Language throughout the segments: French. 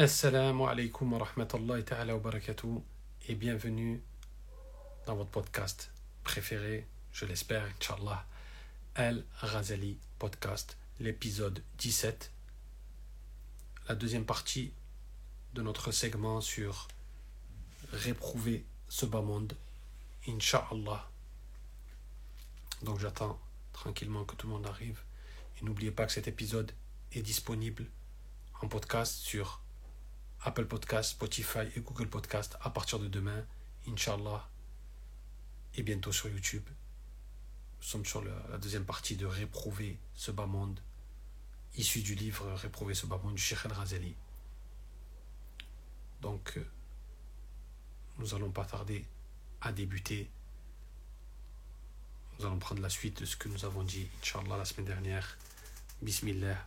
Assalamu alaikum wa rahmatullahi ta'ala wa barakatuh et bienvenue dans votre podcast préféré, je l'espère, Inch'Allah, Al Ghazali Podcast, l'épisode 17, la deuxième partie de notre segment sur réprouver ce bas monde, Inch'Allah. Donc j'attends tranquillement que tout le monde arrive et n'oubliez pas que cet épisode est disponible en podcast sur Apple Podcast, Spotify et Google Podcast à partir de demain, Inch'Allah, et bientôt sur YouTube. Nous sommes sur la deuxième partie de Réprouver ce bas monde, issu du livre Réprouver ce bas monde du Sheikh El-Razali. Donc, euh, nous allons pas tarder à débuter. Nous allons prendre la suite de ce que nous avons dit, Inch'Allah, la semaine dernière. Bismillah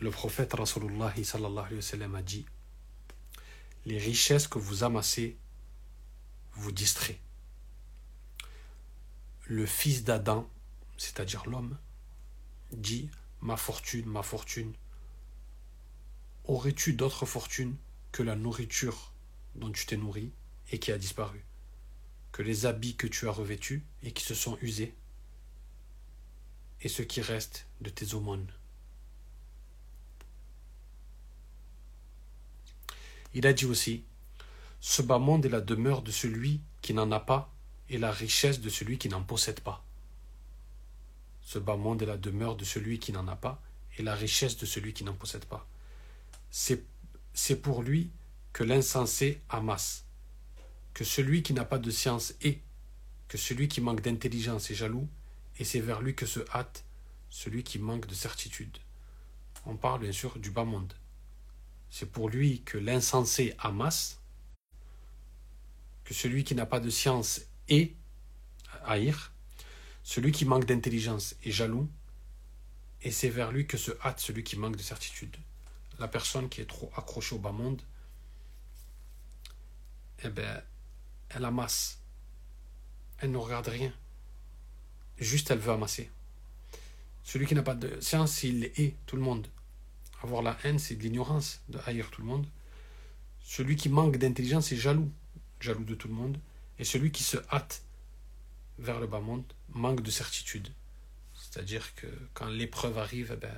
le prophète Rasulullah a dit Les richesses que vous amassez vous distraient. Le fils d'Adam, c'est-à-dire l'homme, dit Ma fortune, ma fortune, aurais-tu d'autres fortunes que la nourriture dont tu t'es nourri et qui a disparu Que les habits que tu as revêtus et qui se sont usés Et ce qui reste de tes aumônes? Il a dit aussi Ce bas monde est la demeure de celui qui n'en a pas et la richesse de celui qui n'en possède pas. Ce bas monde est la demeure de celui qui n'en a pas et la richesse de celui qui n'en possède pas. C'est pour lui que l'insensé amasse, que celui qui n'a pas de science est, que celui qui manque d'intelligence est jaloux, et c'est vers lui que se hâte celui qui manque de certitude. On parle bien sûr du bas monde. C'est pour lui que l'insensé amasse, que celui qui n'a pas de science est haïr, celui qui manque d'intelligence est jaloux, et c'est vers lui que se hâte celui qui manque de certitude. La personne qui est trop accrochée au bas monde, eh bien, elle amasse. Elle ne regarde rien. Juste, elle veut amasser. Celui qui n'a pas de science, il est tout le monde. Avoir la haine, c'est de l'ignorance, de haïr tout le monde. Celui qui manque d'intelligence est jaloux, jaloux de tout le monde. Et celui qui se hâte vers le bas monde manque de certitude. C'est-à-dire que quand l'épreuve arrive, eh ben,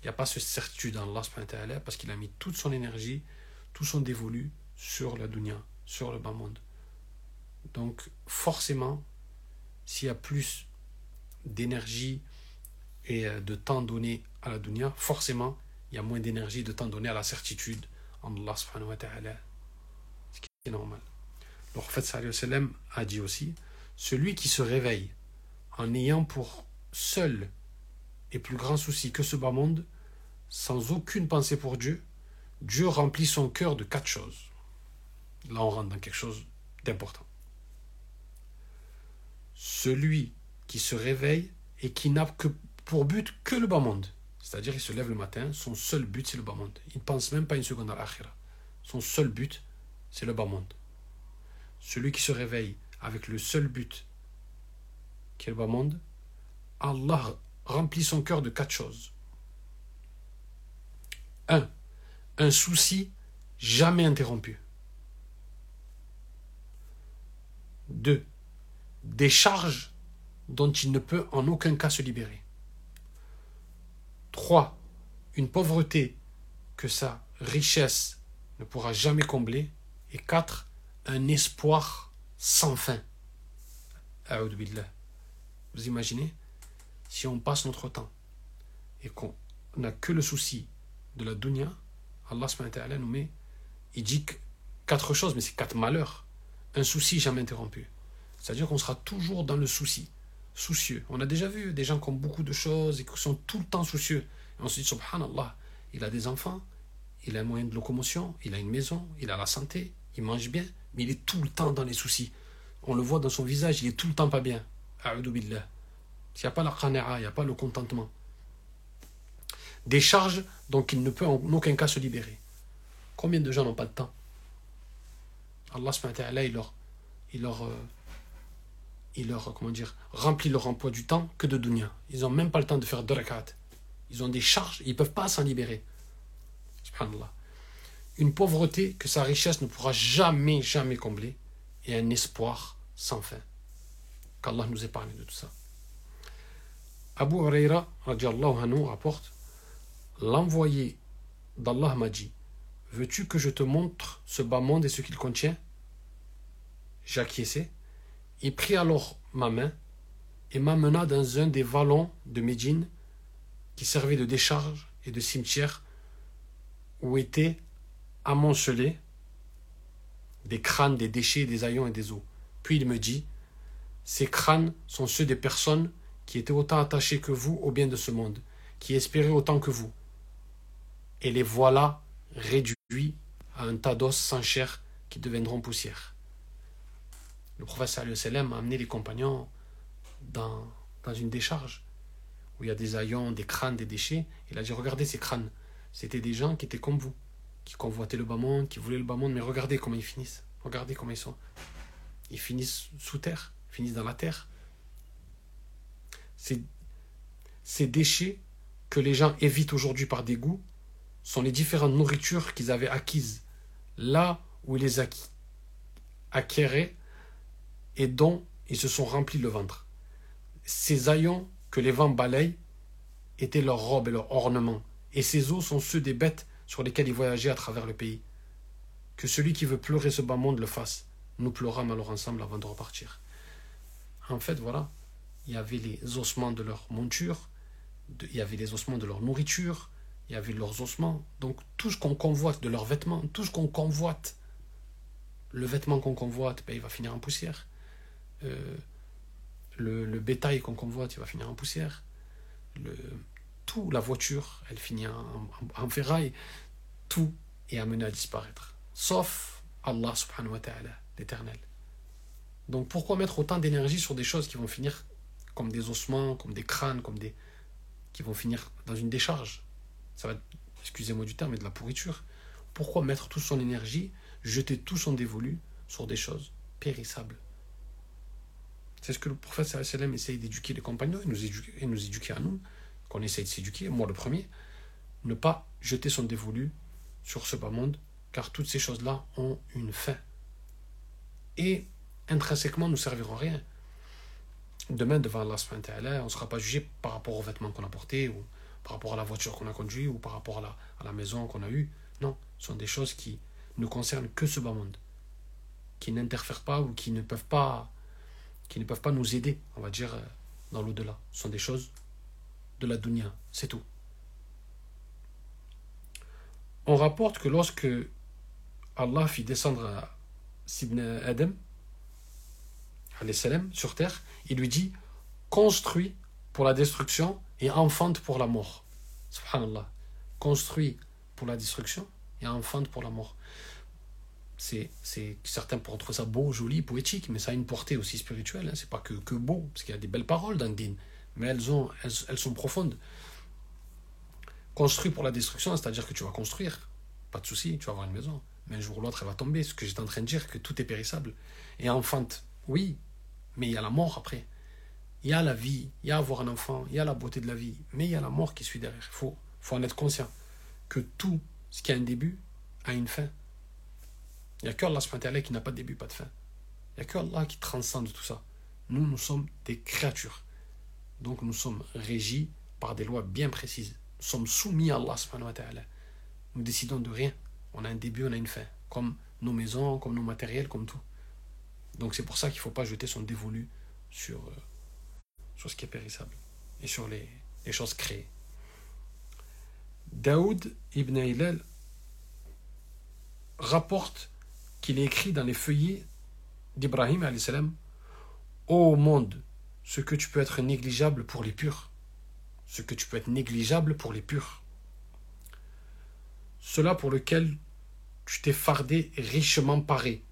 il n'y a pas ce certitude en Allah parce qu'il a mis toute son énergie, tout son dévolu sur la dunya, sur le bas monde. Donc forcément, s'il y a plus d'énergie et euh, de temps donné à la dunya, forcément, il y a moins d'énergie, de temps donné à la certitude en Allah subhanahu wa ta'ala. Ce qui est normal. Le prophète sallam a dit aussi Celui qui se réveille en ayant pour seul et plus grand souci que ce bas monde, sans aucune pensée pour Dieu, Dieu remplit son cœur de quatre choses. Là, on rentre dans quelque chose d'important. Celui qui se réveille et qui n'a que pour but que le bas monde. C'est-à-dire, il se lève le matin, son seul but, c'est le bas monde. Il ne pense même pas une seconde à l'akhira. Son seul but, c'est le bas monde. Celui qui se réveille avec le seul but, qui est le bas monde, Allah remplit son cœur de quatre choses. Un, un souci jamais interrompu. Deux, des charges dont il ne peut en aucun cas se libérer. 3. Une pauvreté que sa richesse ne pourra jamais combler. Et 4. Un espoir sans fin. Vous imaginez Si on passe notre temps et qu'on n'a que le souci de la dunya, Allah nous met, il dit quatre choses, mais c'est quatre malheurs. Un souci jamais interrompu. C'est-à-dire qu'on sera toujours dans le souci soucieux. On a déjà vu des gens qui ont beaucoup de choses et qui sont tout le temps soucieux. On se dit, subhanallah, il a des enfants, il a un moyen de locomotion, il a une maison, il a la santé, il mange bien, mais il est tout le temps dans les soucis. On le voit dans son visage, il est tout le temps pas bien. billah. Il n'y a pas la qana'a, il n'y a pas le contentement. Des charges dont il ne peut en aucun cas se libérer. Combien de gens n'ont pas de temps? Allah il leur, il leur euh, il leur, comment dire, remplit leur emploi du temps que de dunya. Ils n'ont même pas le temps de faire deux. Ils ont des charges, ils ne peuvent pas s'en libérer. Subhanallah. Une pauvreté que sa richesse ne pourra jamais, jamais combler, et un espoir sans fin. Qu'Allah nous épargne de tout ça. Abu Huraira anhu, rapporte L'envoyé d'Allah m'a dit Veux-tu que je te montre ce bas monde et ce qu'il contient? J'acquiesçai. Il prit alors ma main et m'amena dans un des vallons de Médine qui servait de décharge et de cimetière où étaient amoncelés des crânes, des déchets, des haillons et des os. Puis il me dit Ces crânes sont ceux des personnes qui étaient autant attachées que vous au bien de ce monde, qui espéraient autant que vous. Et les voilà réduits à un tas d'os sans chair qui deviendront poussière. Le prophète a amené les compagnons dans, dans une décharge où il y a des haillons, des crânes, des déchets. Il a dit Regardez ces crânes. C'était des gens qui étaient comme vous, qui convoitaient le bas monde, qui voulaient le bas monde, mais regardez comment ils finissent. Regardez comment ils sont. Ils finissent sous terre, ils finissent dans la terre. Ces, déchets que les gens évitent aujourd'hui par dégoût sont les différentes nourritures qu'ils avaient acquises là où ils les acquéraient et dont ils se sont remplis le ventre. Ces haillons que les vents balayent étaient leurs robes et leurs ornements, et ces os sont ceux des bêtes sur lesquelles ils voyageaient à travers le pays. Que celui qui veut pleurer ce bas monde le fasse. Nous pleurâmes alors ensemble avant de repartir. En fait, voilà, il y avait les ossements de leur monture, il y avait les ossements de leur nourriture, il y avait leurs ossements. Donc tout ce qu'on convoite de leurs vêtements, tout ce qu'on convoite, le vêtement qu'on convoite, ben, il va finir en poussière. Euh, le, bétail qu'on convoite, il va finir en poussière. Le, tout, la voiture, elle finit en, ferraille. Tout est amené à disparaître. Sauf Allah subhanahu wa ta'ala, l'éternel. Donc pourquoi mettre autant d'énergie sur des choses qui vont finir comme des ossements, comme des crânes, comme des. qui vont finir dans une décharge? Ça va être, excusez-moi du terme, mais de la pourriture. Pourquoi mettre toute son énergie, jeter tout son dévolu sur des choses périssables? C'est ce que le prophète sallam essaye d'éduquer les compagnons et nous éduquer, à nous, qu'on essaye de s'éduquer, moi le premier, ne pas jeter son dévolu sur ce bas monde, car toutes ces choses-là ont une fin. Et intrinsèquement, nous serviront rien. Demain, devant Allah, on ne sera pas jugé par rapport aux vêtements qu'on a portés, ou par rapport à la voiture qu'on a conduite, ou par rapport à la, à la maison qu'on a eue. Non, ce sont des choses qui ne concernent que ce bas monde, qui n'interfèrent pas ou qui ne peuvent pas qui ne peuvent pas nous aider, on va dire, euh, dans l'au-delà. Ce sont des choses de la dunya, c'est tout. On rapporte que lorsque Allah fit descendre à Sibn Adam, sur terre, il lui dit Construis pour la destruction et enfante pour la mort. Subhanallah. Construis pour la destruction et enfante pour la mort c'est, certains pourront trouver ça beau, joli, poétique, mais ça a une portée aussi spirituelle. Hein. C'est pas que, que beau, parce qu'il y a des belles paroles dans le mais elles, ont, elles, sont profondes. Construit pour la destruction, c'est-à-dire que tu vas construire, pas de souci, tu vas avoir une maison, mais un jour ou l'autre elle va tomber. Ce que j'étais en train de dire, que tout est périssable. Et enfante, oui, mais il y a la mort après. Il y a la vie, il y a avoir un enfant, il y a la beauté de la vie, mais il y a la mort qui suit derrière. Il faut, faut en être conscient que tout ce qui a un début a une fin. Il n'y a que Allah qui n'a pas de début, pas de fin. Il n'y a que Allah qui transcende tout ça. Nous, nous sommes des créatures. Donc nous sommes régis par des lois bien précises. Nous sommes soumis à Allah subhanahu wa. Nous décidons de rien. On a un début, on a une fin. Comme nos maisons, comme nos matériels, comme tout. Donc c'est pour ça qu'il ne faut pas jeter son dévolu sur, euh, sur ce qui est périssable et sur les, les choses créées. Daoud ibn Hilal rapporte qu'il est écrit dans les feuillets d'Ibrahim Ô monde, ce que tu peux être négligeable pour les purs, ce que tu peux être négligeable pour les purs. Cela pour lequel tu t'es fardé richement paré.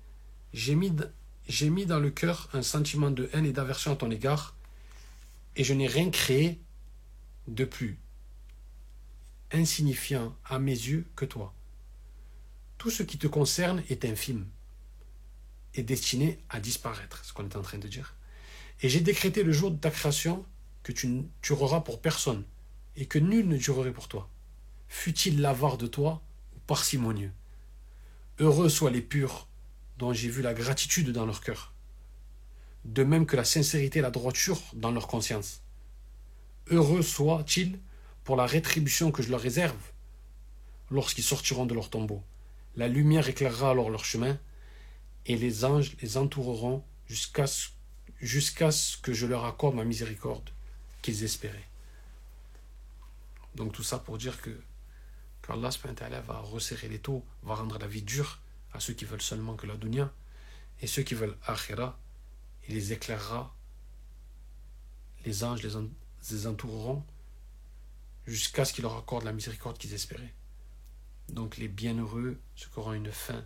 J'ai mis, j'ai mis dans le cœur un sentiment de haine et d'aversion à ton égard, et je n'ai rien créé de plus insignifiant à mes yeux que toi tout ce qui te concerne est infime et destiné à disparaître, ce qu'on est en train de dire. Et j'ai décrété le jour de ta création que tu ne dureras pour personne et que nul ne durerait pour toi. Fut-il l'avare de toi ou parcimonieux? Heureux soient les purs, dont j'ai vu la gratitude dans leur cœur, de même que la sincérité et la droiture dans leur conscience. Heureux soient-ils pour la rétribution que je leur réserve lorsqu'ils sortiront de leur tombeau. La lumière éclairera alors leur chemin, et les anges les entoureront jusqu'à ce, que je leur accorde ma miséricorde qu'ils espéraient. Donc tout ça pour dire que qu'Allah va resserrer les taux, va rendre la vie dure à ceux qui veulent seulement que la dunya, et ceux qui veulent akhira, il les éclairera, les anges les entoureront jusqu'à ce qu'il leur accorde la miséricorde qu'ils espéraient. Donc les bienheureux, ceux qui auront une fin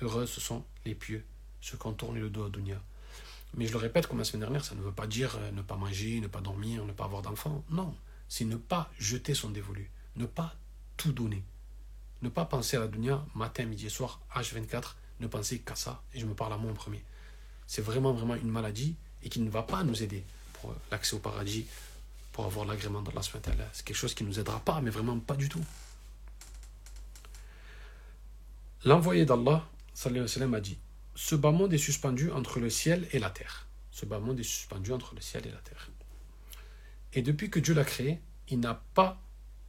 heureuse, ce sont les pieux, ceux qui ont tourné le dos à dunya. Mais je le répète comme la semaine dernière, ça ne veut pas dire euh, ne pas manger, ne pas dormir, ne pas avoir d'enfants. Non, c'est ne pas jeter son dévolu, ne pas tout donner. Ne pas penser à la dunya matin, midi et soir, H24, ne penser qu'à ça, et je me parle à moi en premier. C'est vraiment, vraiment une maladie et qui ne va pas nous aider pour l'accès au paradis, pour avoir l'agrément d'Allah. C'est quelque chose qui ne nous aidera pas, mais vraiment pas du tout. L'envoyé d'Allah a dit Ce bas monde est suspendu entre le ciel et la terre. Ce bas monde est suspendu entre le ciel et la terre. Et depuis que Dieu l'a créé, il n'a pas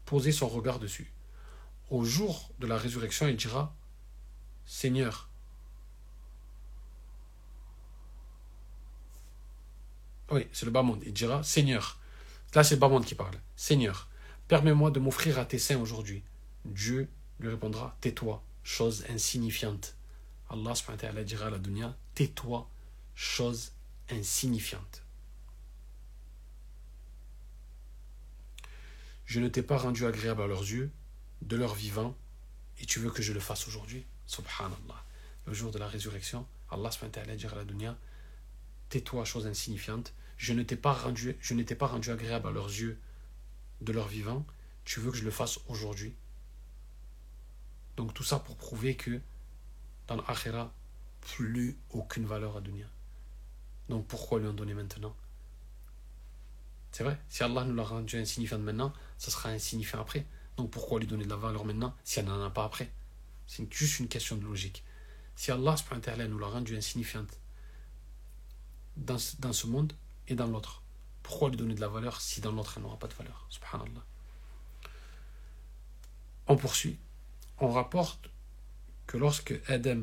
posé son regard dessus. Au jour de la résurrection, il dira Seigneur, oui, c'est le bas monde, il dira Seigneur, là c'est le bas monde qui parle, Seigneur, permets-moi de m'offrir à tes saints aujourd'hui. Dieu lui répondra Tais-toi, chose insignifiante. Allah dira à la dunya Tais-toi, chose insignifiante. Je ne t'ai pas rendu agréable à leurs yeux, de leur vivant, et tu veux que je le fasse aujourd'hui? Subhanallah. Le jour de la résurrection, Allah dira à la dunya Tais-toi, chose insignifiante, je ne t'ai pas rendu, pas rendu agréable à leurs yeux, de leur vivant, tu veux que je le fasse aujourd'hui? Donc tout ça pour prouver que dans l'akhira, plus aucune valeur à dunya. Donc pourquoi lui en donner maintenant? C'est vrai, si Allah nous l'a rendu insignifiant maintenant, ça sera insignifiant après. Donc pourquoi lui donner de la valeur maintenant si elle n'en a pas après? C'est juste une question de logique. Si Allah nous l'a rendu insignifiante dans, dans ce monde et dans l'autre, pourquoi lui donner de la valeur si dans l'autre elle n'aura pas de valeur? Subhanallah. On poursuit. On rapporte que lorsque Adam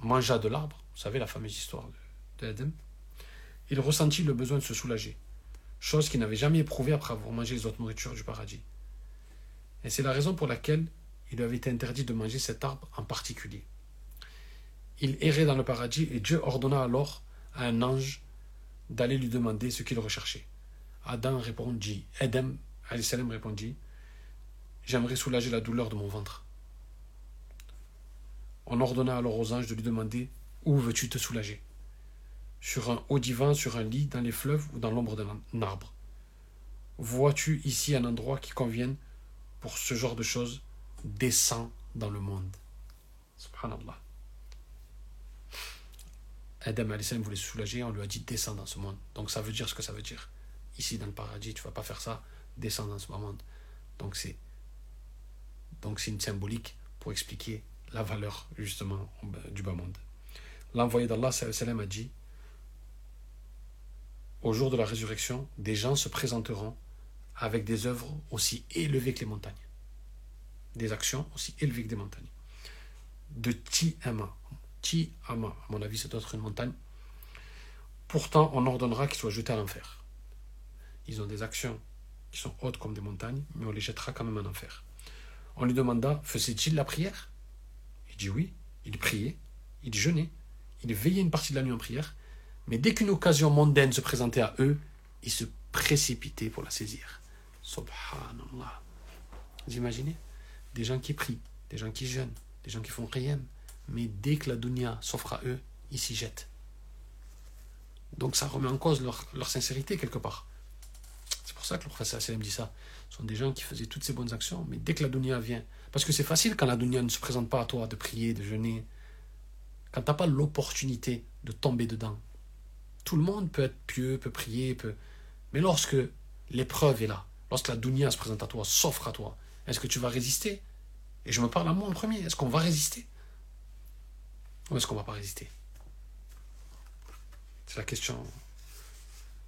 mangea de l'arbre, vous savez la fameuse histoire d'Adam, il ressentit le besoin de se soulager, chose qu'il n'avait jamais éprouvée après avoir mangé les autres nourritures du paradis. Et c'est la raison pour laquelle il lui avait été interdit de manger cet arbre en particulier. Il errait dans le paradis et Dieu ordonna alors à un ange d'aller lui demander ce qu'il recherchait. Adam répondit, Adam répondit, J'aimerais soulager la douleur de mon ventre. On ordonna alors aux anges de lui demander Où veux-tu te soulager? Sur un haut divan, sur un lit, dans les fleuves ou dans l'ombre d'un arbre. Vois-tu ici un endroit qui convienne pour ce genre de choses? Descends dans le monde. Subhanallah. Adam voulait se soulager, on lui a dit descends dans ce monde. Donc ça veut dire ce que ça veut dire. Ici dans le paradis, tu vas pas faire ça, descends dans ce monde. Donc c'est donc c'est une symbolique pour expliquer la valeur justement du bas monde. L'envoyé d'Allah a dit au jour de la résurrection, des gens se présenteront avec des œuvres aussi élevées que les montagnes. Des actions aussi élevées que des montagnes. De Ti-Ama. Ti-Ama, à mon avis, c'est d'autres une montagne. Pourtant, on ordonnera qu'ils soient jetés à l'enfer. Ils ont des actions qui sont hautes comme des montagnes, mais on les jettera quand même en enfer. On lui demanda faisait-il la prière? Il dit oui. Il priait, il jeûnait, il veillait une partie de la nuit en prière, mais dès qu'une occasion mondaine se présentait à eux, ils se précipitaient pour la saisir. Subhanallah. Vous imaginez? Des gens qui prient, des gens qui jeûnent, des gens qui font rien, mais dès que la dunya s'offre à eux, ils s'y jettent. Donc ça remet en cause leur, sincérité quelque part. C'est pour ça que le professeur Salem dit ça. Ce sont des gens qui faisaient toutes ces bonnes actions, mais dès que la dunya vient, parce que c'est facile quand la dunya ne se présente pas à toi de prier, de jeûner, quand tu n'as pas l'opportunité de tomber dedans, tout le monde peut être pieux, peut prier, peut... Mais lorsque l'épreuve est là, lorsque la dunya se présente à toi, s'offre à toi, est-ce que tu vas résister? Et je me parle à moi en premier. Est-ce qu'on va résister? Ou est-ce qu'on va pas résister? C'est la question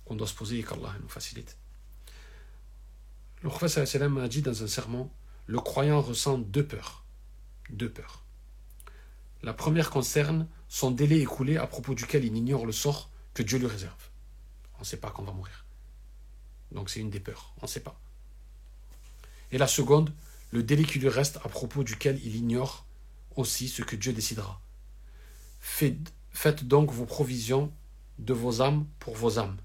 qu'on doit se poser et qu'Allah nous facilite. Le prophète a dit dans un serment Le croyant ressent deux peurs. Deux peurs. La première concerne son délai écoulé à propos duquel il ignore le sort que Dieu lui réserve. On ne sait pas quand on va mourir. Donc c'est une des peurs, on ne sait pas. Et la seconde, le délai qui lui reste à propos duquel il ignore aussi ce que Dieu décidera. Faites donc vos provisions de vos âmes pour vos âmes,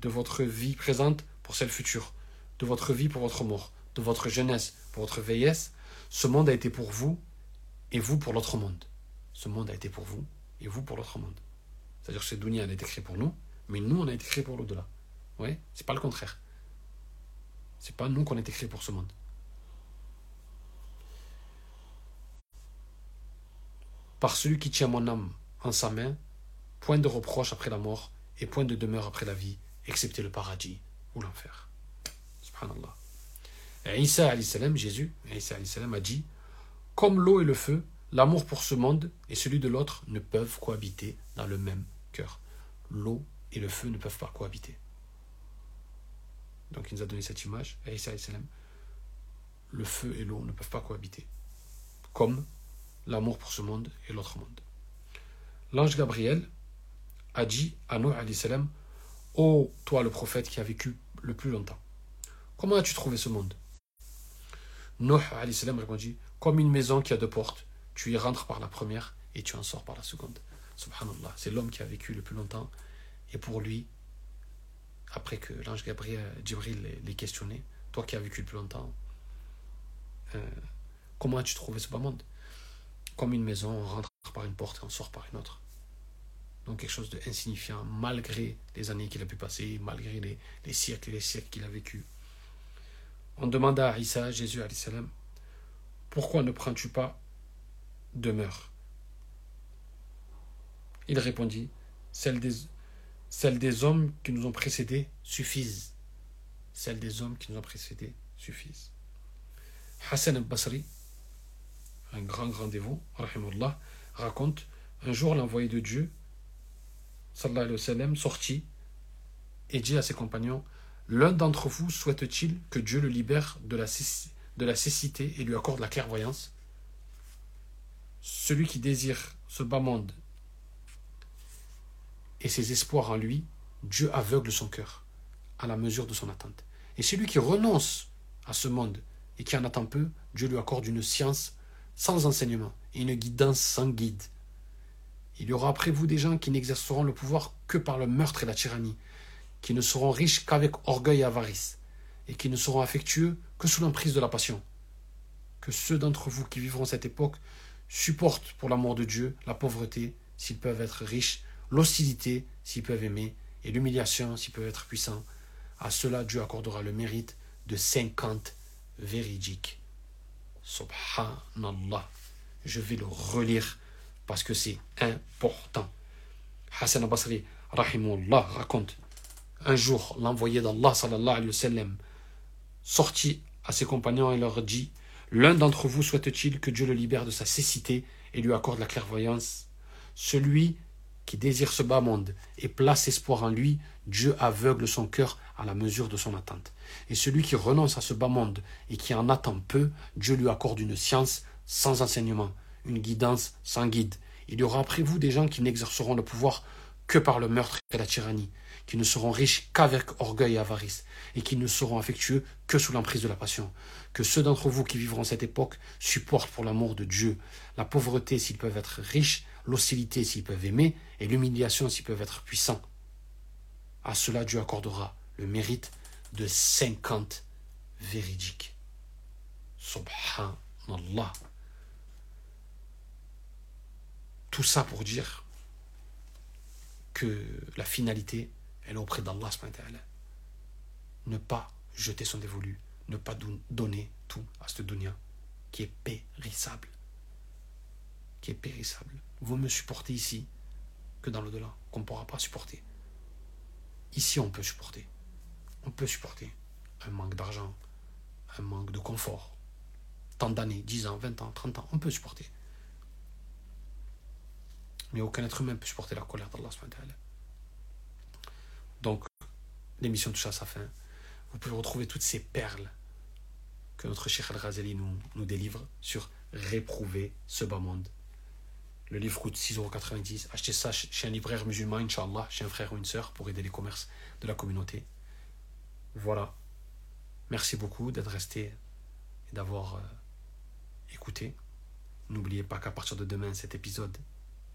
de votre vie présente pour celle future, de votre vie pour votre mort, de votre jeunesse pour votre vieillesse. Ce monde a été pour vous et vous pour l'autre monde. Ce monde a été pour vous et vous pour l'autre monde. C'est-à-dire que ce dunya a été créé pour nous, mais nous on a été créé pour l'au-delà. Oui, c'est pas le contraire. C'est pas nous qu'on a été créés pour ce monde. Par celui qui tient mon âme en sa main, point de reproche après la mort et point de demeure après la vie, excepté le paradis ou l'enfer. Isa Jésus, Isa a dit Comme l'eau et le feu, l'amour pour ce monde et celui de l'autre ne peuvent cohabiter dans le même cœur. L'eau et le feu ne peuvent pas cohabiter. Donc il nous a donné cette image, le feu et l'eau ne peuvent pas cohabiter. Comme l'amour pour ce monde et l'autre monde. L'ange Gabriel a dit à Noé salam Ô toi le prophète qui a vécu le plus longtemps, comment as-tu trouvé ce monde? Noé salam répondit Comme une maison qui a deux portes, tu y rentres par la première et tu en sors par la seconde. Subhanallah, c'est l'homme qui a vécu le plus longtemps et pour lui, après que l'ange Gabriel, Djibril l'ait questionné, toi qui as vécu le plus longtemps, euh, comment as-tu trouvé ce bas monde? Comme une maison, on rentre par une porte et on sort par une autre. Donc quelque chose d'insignifiant, malgré les années qu'il a pu passer, malgré les, siècles et les siècles qu'il a vécu. On demanda à Isa, Jésus, salam, pourquoi ne prends-tu pas demeure? Il répondit, celles des hommes qui nous ont précédés suffisent. Celles des hommes qui nous ont précédés suffisent. Hassan al-Basri, un grand, grand dévot, raconte un jour l'envoyé de Dieu, sallallahu alayhi wa sallam, sortit et dit à ses compagnons L'un d'entre vous souhaite-t-il que Dieu le libère de la, de la cécité et lui accorde la clairvoyance? Celui qui désire ce bas monde et ses espoirs en lui, Dieu aveugle son cœur à la mesure de son attente. Et celui qui renonce à ce monde et qui en attend peu, Dieu lui accorde une science sans enseignement et une guidance sans guide. Il y aura après vous des gens qui n'exerceront le pouvoir que par le meurtre et la tyrannie, qui ne seront riches qu'avec orgueil et avarice, et qui ne seront affectueux que sous l'emprise de la passion. Que ceux d'entre vous qui vivront cette époque supportent pour l'amour de Dieu la pauvreté, s'ils peuvent être riches, l'hostilité s'ils peuvent aimer, et l'humiliation s'ils peuvent être puissants. À cela, Dieu accordera le mérite de 50 véridiques. Subhanallah. Je vais le relire parce que c'est important. Hassan al-Basri, rahimullah, raconte un jour, l'envoyé d'Allah, sallallahu alayhi wa sallam, sortit à ses compagnons et leur dit L'un d'entre vous souhaite-t-il que Dieu le libère de sa cécité et lui accorde la clairvoyance? Celui qui désire ce bas monde et place espoir en lui, Dieu aveugle son cœur à la mesure de son attente. Et celui qui renonce à ce bas monde et qui en attend peu, Dieu lui accorde une science sans enseignement, une guidance sans guide. Il y aura après vous des gens qui n'exerceront le pouvoir que par le meurtre et la tyrannie, qui ne seront riches qu'avec orgueil et avarice, et qui ne seront affectueux que sous l'emprise de la passion. Que ceux d'entre vous qui vivront cette époque supportent pour l'amour de Dieu la pauvreté s'ils peuvent être riches, l'hostilité s'ils peuvent aimer, et l'humiliation s'ils peuvent être puissants. À cela, Dieu accordera le mérite de 50 véridiques. Subhanallah. Tout ça pour dire la finalité, elle est auprès d'Allah. Ne pas jeter son dévolu, ne pas donner tout à ce dunya qui est périssable. Qui est périssable. Vous me supportez ici que dans l'au-delà, qu'on ne pourra pas supporter. Ici, on peut supporter. On peut supporter un manque d'argent, un manque de confort, tant d'années, 10 ans, 20 ans, 30 ans, on peut supporter. Mais aucun être humain peut supporter la colère d'Allah. Donc, l'émission touche à sa fin. Vous pouvez retrouver toutes ces perles que notre Cheikh Al-Ghazali nous, nous délivre sur Réprouver ce bas monde. Le livre coûte 6,90€. Achetez ça chez un libraire musulman, Inch'Allah, chez un frère ou une sœur, pour aider les commerces de la communauté. Voilà. Merci beaucoup d'être resté et d'avoir euh, écouté. N'oubliez pas qu'à partir de demain, cet épisode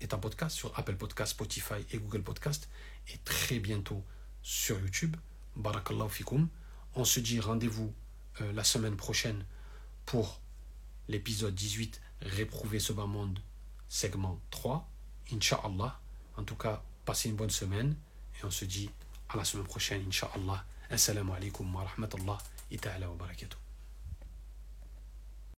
est un podcast sur Apple Podcast, Spotify et Google Podcast. Et très bientôt sur YouTube. Barakallahu fikum. On se dit rendez-vous euh, la semaine prochaine pour l'épisode 18, Réprouver ce bas monde segment 3. Inch'Allah. En tout cas, passez une bonne semaine et on se dit à la semaine prochaine, Inch'Allah. Assalamu alaikum wa rahmatullah wa barakatuh.